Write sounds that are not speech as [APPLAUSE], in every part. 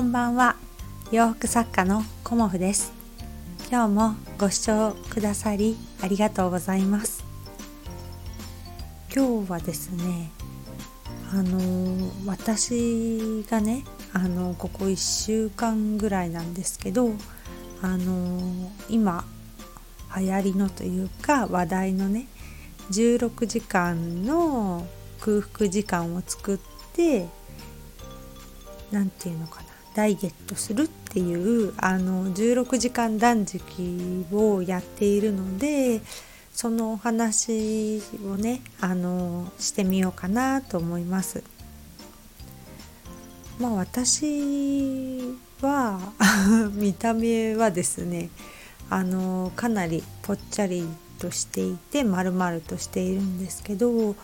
こんばんは。洋服作家のコモフです。今日もご視聴くださりありがとうございます。今日はですねあの私がねあのここ1週間ぐらいなんですけどあの今流行りのというか話題のね16時間の空腹時間を作って何て言うのかな。ダイエットするっていうあの16時間断食をやっているのでそのお話をねあのしてみようかなと思います。まあ私は [LAUGHS] 見た目はですねあのかなりぽっちゃりとしていて丸々としているんですけど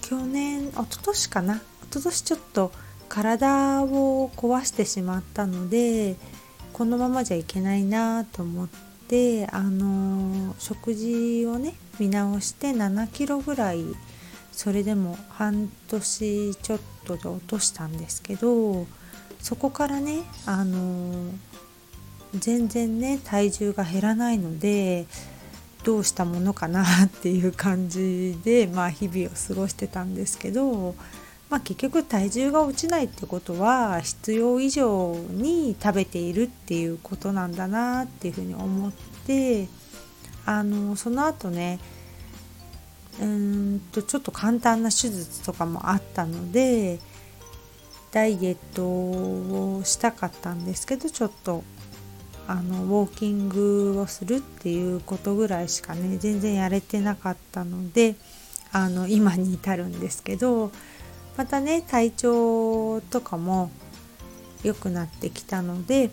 去年一昨年かな一昨年ちょっと体を壊してしまったのでこのままじゃいけないなと思ってあの食事をね見直して7キロぐらいそれでも半年ちょっとで落としたんですけどそこからねあの全然ね体重が減らないのでどうしたものかなっていう感じで、まあ、日々を過ごしてたんですけど、まあ、結局体重が落ちないってことは必要以上に食べているっていうことなんだなっていうふうに思ってあのその後ねうんとちょっと簡単な手術とかもあったのでダイエットをしたかったんですけどちょっとあのウォーキングをするっていうことぐらいしかね全然やれてなかったのであの今に至るんですけどまたね体調とかも良くなってきたので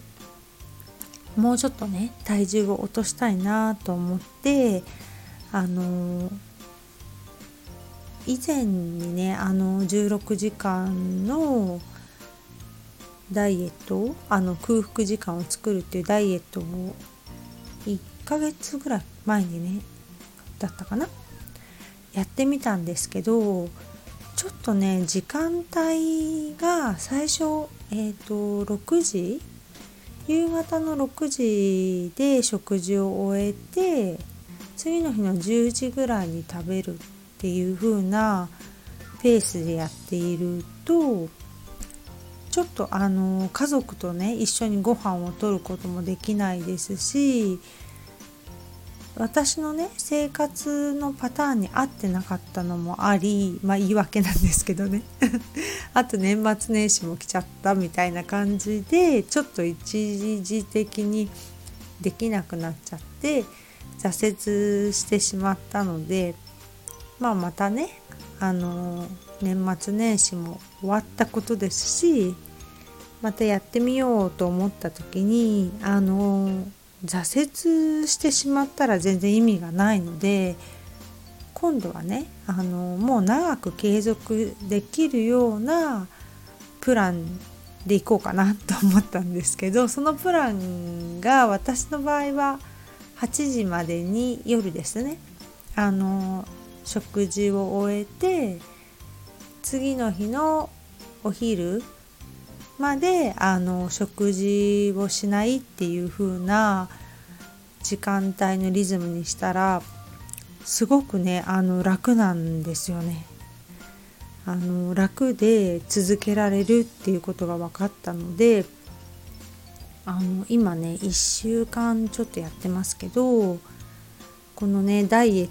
もうちょっとね体重を落としたいなと思ってあの以前にねあの16時間のダイエットをあの空腹時間を作るっていうダイエットを1ヶ月ぐらい前にねだったかな？やってみたんですけどちょっとね時間帯が最初えっ、ー、と6時？夕方の6時で食事を終えて次の日の10時ぐらいに食べるっていう風なペースでやっているとちょっとあの家族とね一緒にご飯をとることもできないですし私のね生活のパターンに合ってなかったのもありまあ言い訳なんですけどね。[LAUGHS] あと年末年始も来ちゃったみたいな感じでちょっと一時的にできなくなっちゃって挫折してしまったのでまあまたねあの年末年始も終わったことですしまたやってみようと思った時にあの挫折してしまったら全然意味がないので今度はねあのもう長く継続できるようなプランでいこうかなと思ったんですけどそのプランが私の場合は8時までに夜ですね。あの食事を終えて次の日のお昼まであの食事をしないっていう風な時間帯のリズムにしたらすごくねあの楽なんですよね。あの楽で続けられるっていうことが分かったのであの今ね1週間ちょっとやってますけどこのねダイエッ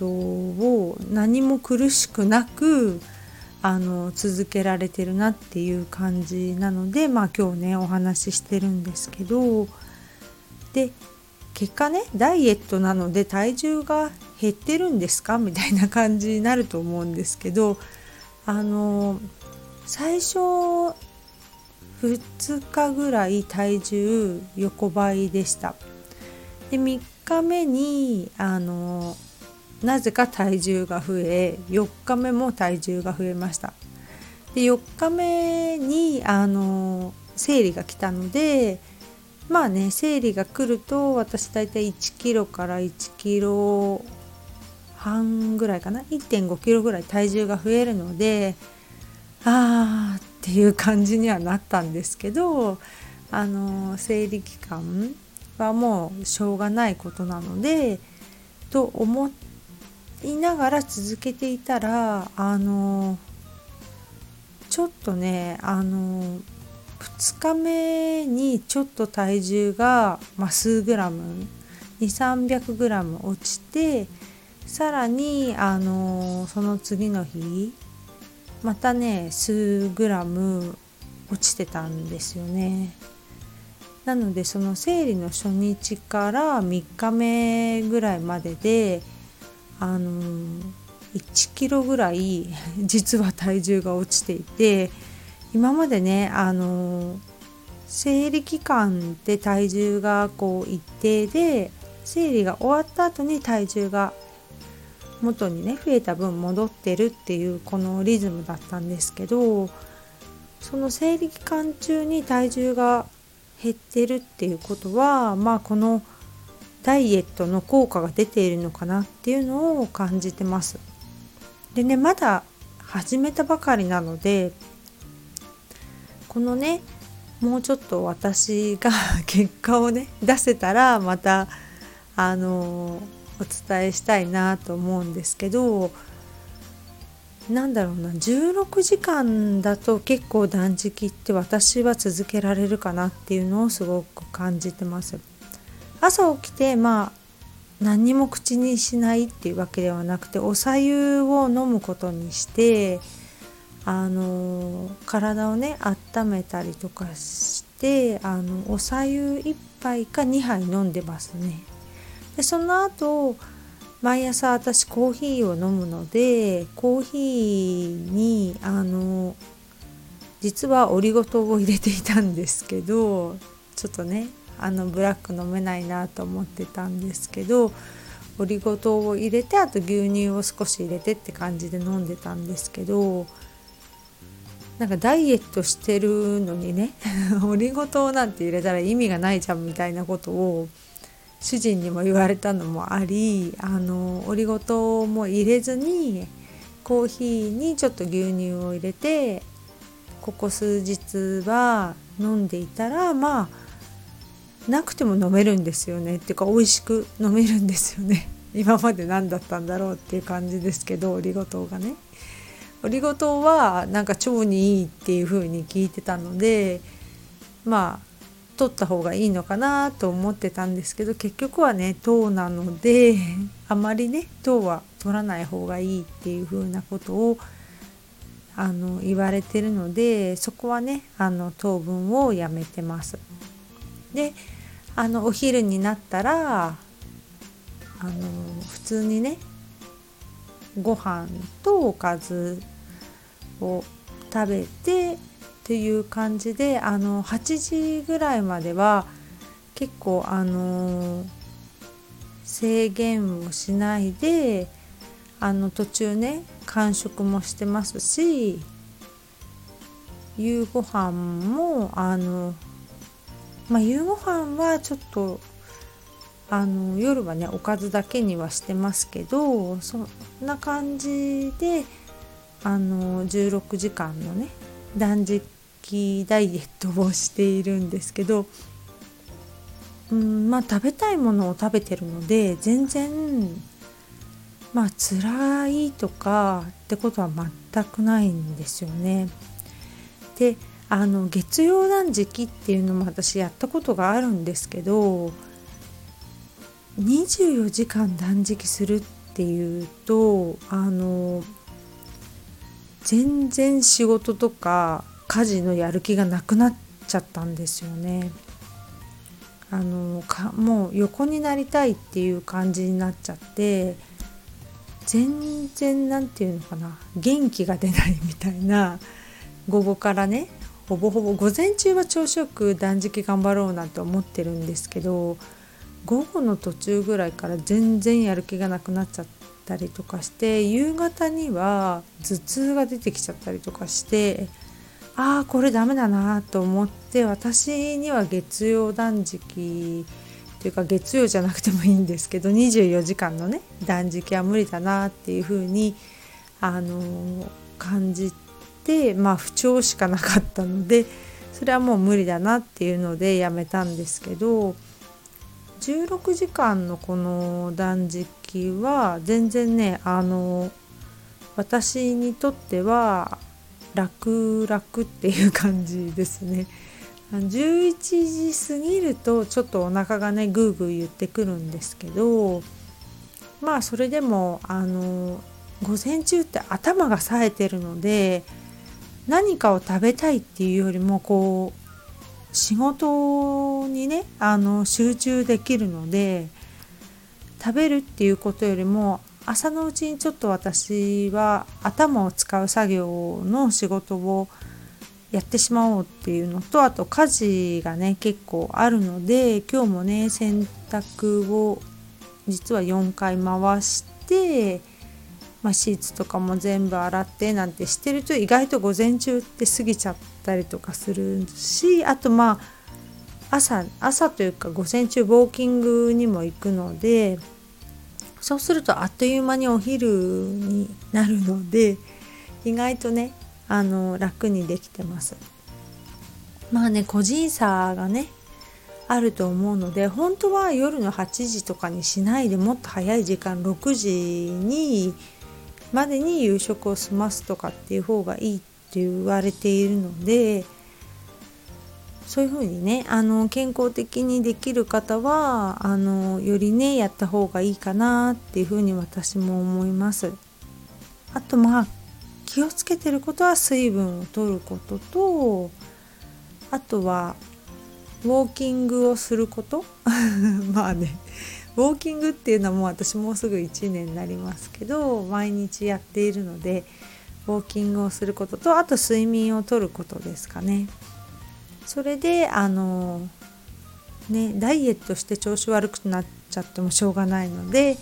トを何も苦しくなくあの続けられてるなっていう感じなのでまあ今日ねお話ししてるんですけどで結果ねダイエットなので体重が減ってるんですか？みたいな感じになると思うんですけどあの最初2日ぐらい体重横ばいでした。で3日目にあのなぜか体重が増え4日目も体重が増えました。で4日目にあの生理が来たのでまあね生理が来ると私大体1キロから1キロ半ぐらいかな1.5キロぐらい体重が増えるのであーっていう感じにはなったんですけどあの生理期間はもうしょうがないことなのでと思っていながら続けていたらあのちょっとねあの2日目にちょっと体重が、まあ、数グラム2300グラム落ちてさらにあのその次の日またね数グラム落ちてたんですよね。なのでその生理の初日から3日目ぐらいまでであの1キロぐらい [LAUGHS] 実は体重が落ちていて今までねあの生理期間で体重がこう一定で生理が終わった後に体重が元にね増えた分戻ってるっていうこのリズムだったんですけどその生理期間中に体重が減ってるっていうことはまあこのダイエットの効果が出ているのかなっていうのを感じてます。でねまだ始めたばかりなのでこのねもうちょっと私が [LAUGHS] 結果をね出せたらまたあのお伝えしたいなと思うんですけどなんだろうな16時間だと結構断食って私は続けられるかなっていうのをすごく感じてます。朝起きてまあ何にも口にしないっていうわけではなくてお茶湯を飲むことにしてあの体をね温めたりとかしてあのお茶湯1杯か2杯飲んでますね。でその後毎朝私コーヒーを飲むのでコーヒーにあの実はオリゴ糖を入れていたんですけどちょっとねあのブラック飲めないなと思ってたんですけどオリゴ糖を入れてあと牛乳を少し入れてって感じで飲んでたんですけどなんかダイエットしてるのにね [LAUGHS] オリゴ糖なんて入れたら意味がないじゃんみたいなことを主人にも言われたのもありあのオリゴ糖も入れずにコーヒーにちょっと牛乳を入れてここ数日は飲んでいたらまあなくても飲めるんですよね。っていうか美味しく飲めるんですよね。[LAUGHS] 今まで何だったんだろうっていう感じですけどオリゴ糖がね。オリゴ糖はなんか腸にいいっていう風に聞いてたのでまあ取った方がいいのかなと思ってたんですけど結局はね糖なのであまりね糖は取らない方がいいっていう風なことをあの言われてるのでそこはねあの糖分をやめてます。であのお昼になったらあの普通にねご飯とおかずを食べてっていう感じであの8時ぐらいまでは結構あの制限をしないであの途中ね間食もしてますし夕ご飯もあのまあ夕ご飯はちょっとあの夜はねおかずだけにはしてますけどそんな感じであの16時間のね断食ダイエットをしているんですけどうんまあ食べたいものを食べてるので全然まあ辛いとかってことは全くないんですよね。であの月曜断食っていうのも私やったことがあるんですけど24時間断食するっていうとあの全然仕事とか家事のやる気がなくなっちゃったんですよね。あのかもう横になりたいっていう感じになっちゃって全然何て言うのかな元気が出ないみたいな午後からねほぼほぼ午前中は朝食断食頑張ろうなんて思ってるんですけど午後の途中ぐらいから全然やる気がなくなっちゃったりとかして夕方には頭痛が出てきちゃったりとかしてああこれダメだなと思って私には月曜断食っていうか月曜じゃなくてもいいんですけど24時間のね断食は無理だなっていうふうにあの感じてまあ不調しかなかったのでそれはもう無理だなっていうのでやめたんですけど16時間のこの断食は全然ねあの私にとっては楽々っていう感じですね。11時過ぎるとちょっとお腹がねグーグー言ってくるんですけどまあそれでもあの午前中って頭が冴えてるので何かを食べたいっていうよりもこう仕事にねあの集中できるので食べるっていうことよりも朝のうちにちょっと私は頭を使う作業の仕事をやってしまおうっていうのとあと家事がね結構あるので今日もね洗濯を実は4回回して、まあ、シーツとかも全部洗ってなんてしてると意外と午前中って過ぎちゃったりとかするしあとまあ朝朝というか午前中ウォーキングにも行くのでそうするとあっという間にお昼になるので意外とねあの楽にできてます。まあね個人差がねあると思うので本当は夜の8時とかにしないでもっと早い時間6時にまでに夕食を済ますとかっていう方がいいって言われているのでそういうふうにねあの健康的にできる方はあのよりねやった方がいいかなっていうふうに私も思います。あとまあ気をつけてることは水分を取ることとあとはウォーキングをすること [LAUGHS] まあねウォーキングっていうのはもう私もうすぐ1年になりますけど毎日やっているのでウォーキングをすることとあと睡眠をとることですかね。それであのねダイエットして調子悪くなっちゃってもしょうがないので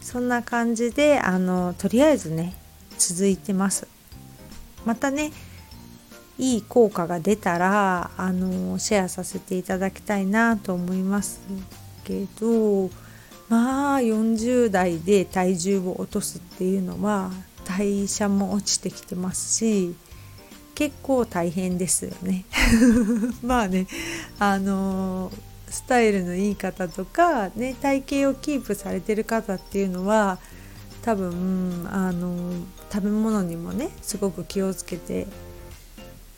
そんな感じであのとりあえずね続いてますまたねいい効果が出たらあのシェアさせていただきたいなと思いますけどまあ40代で体重を落とすっていうのは代謝も落ちてきてますし結構大変ですよね。[LAUGHS] まあねあのスタイルのいい方とか、ね、体型をキープされてる方っていうのは多分あの食べ物にもねすごく気をつけて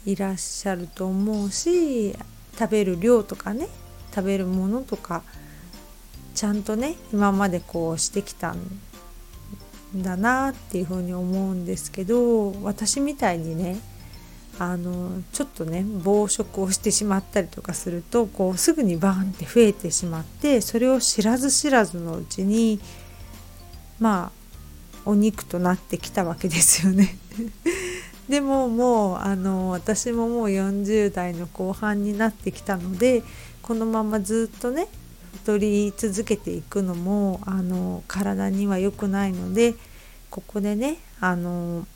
いらっしゃると思うし食べる量とかね食べるものとかちゃんとね今までこうしてきたんだなっていうふうに思うんですけど私みたいにねあのちょっとね暴食をしてしまったりとかするとこうすぐにバーンって増えてしまってそれを知らず知らずのうちにまあお肉となってきたわけですよね。[LAUGHS] でももうあの私ももう40代の後半になってきたのでこのままずっとね太り続けていくのもあの体には良くないのでここでねあの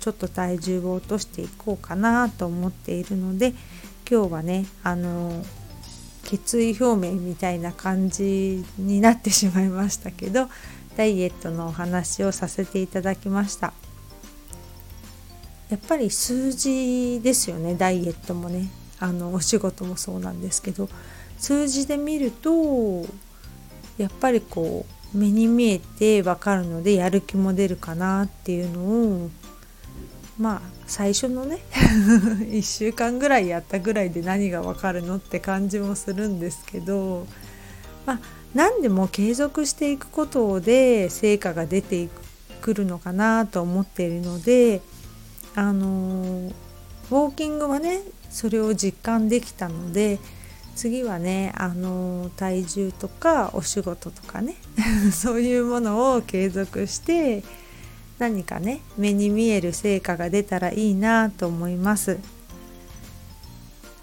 ちょっと体重を落としていこうかなと思っているので今日はねあの決意表明みたいな感じになってしまいましたけどダイエットのお話をさせていただきました。やっぱり数字ですよねダイエットもね。あのお仕事もそうなんですけど数字で見るとやっぱりこう目に見えて分かるのでやる気も出るかなっていうのをまあ最初のね [LAUGHS] 1週間ぐらいやったぐらいで何がわかるのって感じもするんですけどまあ何でも継続していくことで成果が出てくるのかなと思っているのであのウォーキングはねそれを実感できたので次はねあの体重とかお仕事とかね。[LAUGHS] そういうものを継続して何かね目に見える成果が出たらいいなと思います。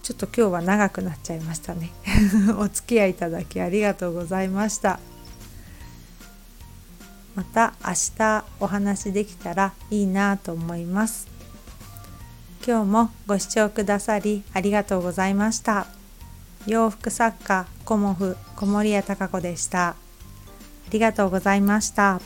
ちょっと今日は長くなっちゃいましたね。[LAUGHS] お付き合いいただきありがとうございました。また明日お話できたらいいなと思います。今日もご視聴くださりありがとうございました。洋服作家コモフ小森屋隆子でしたありがとうございました。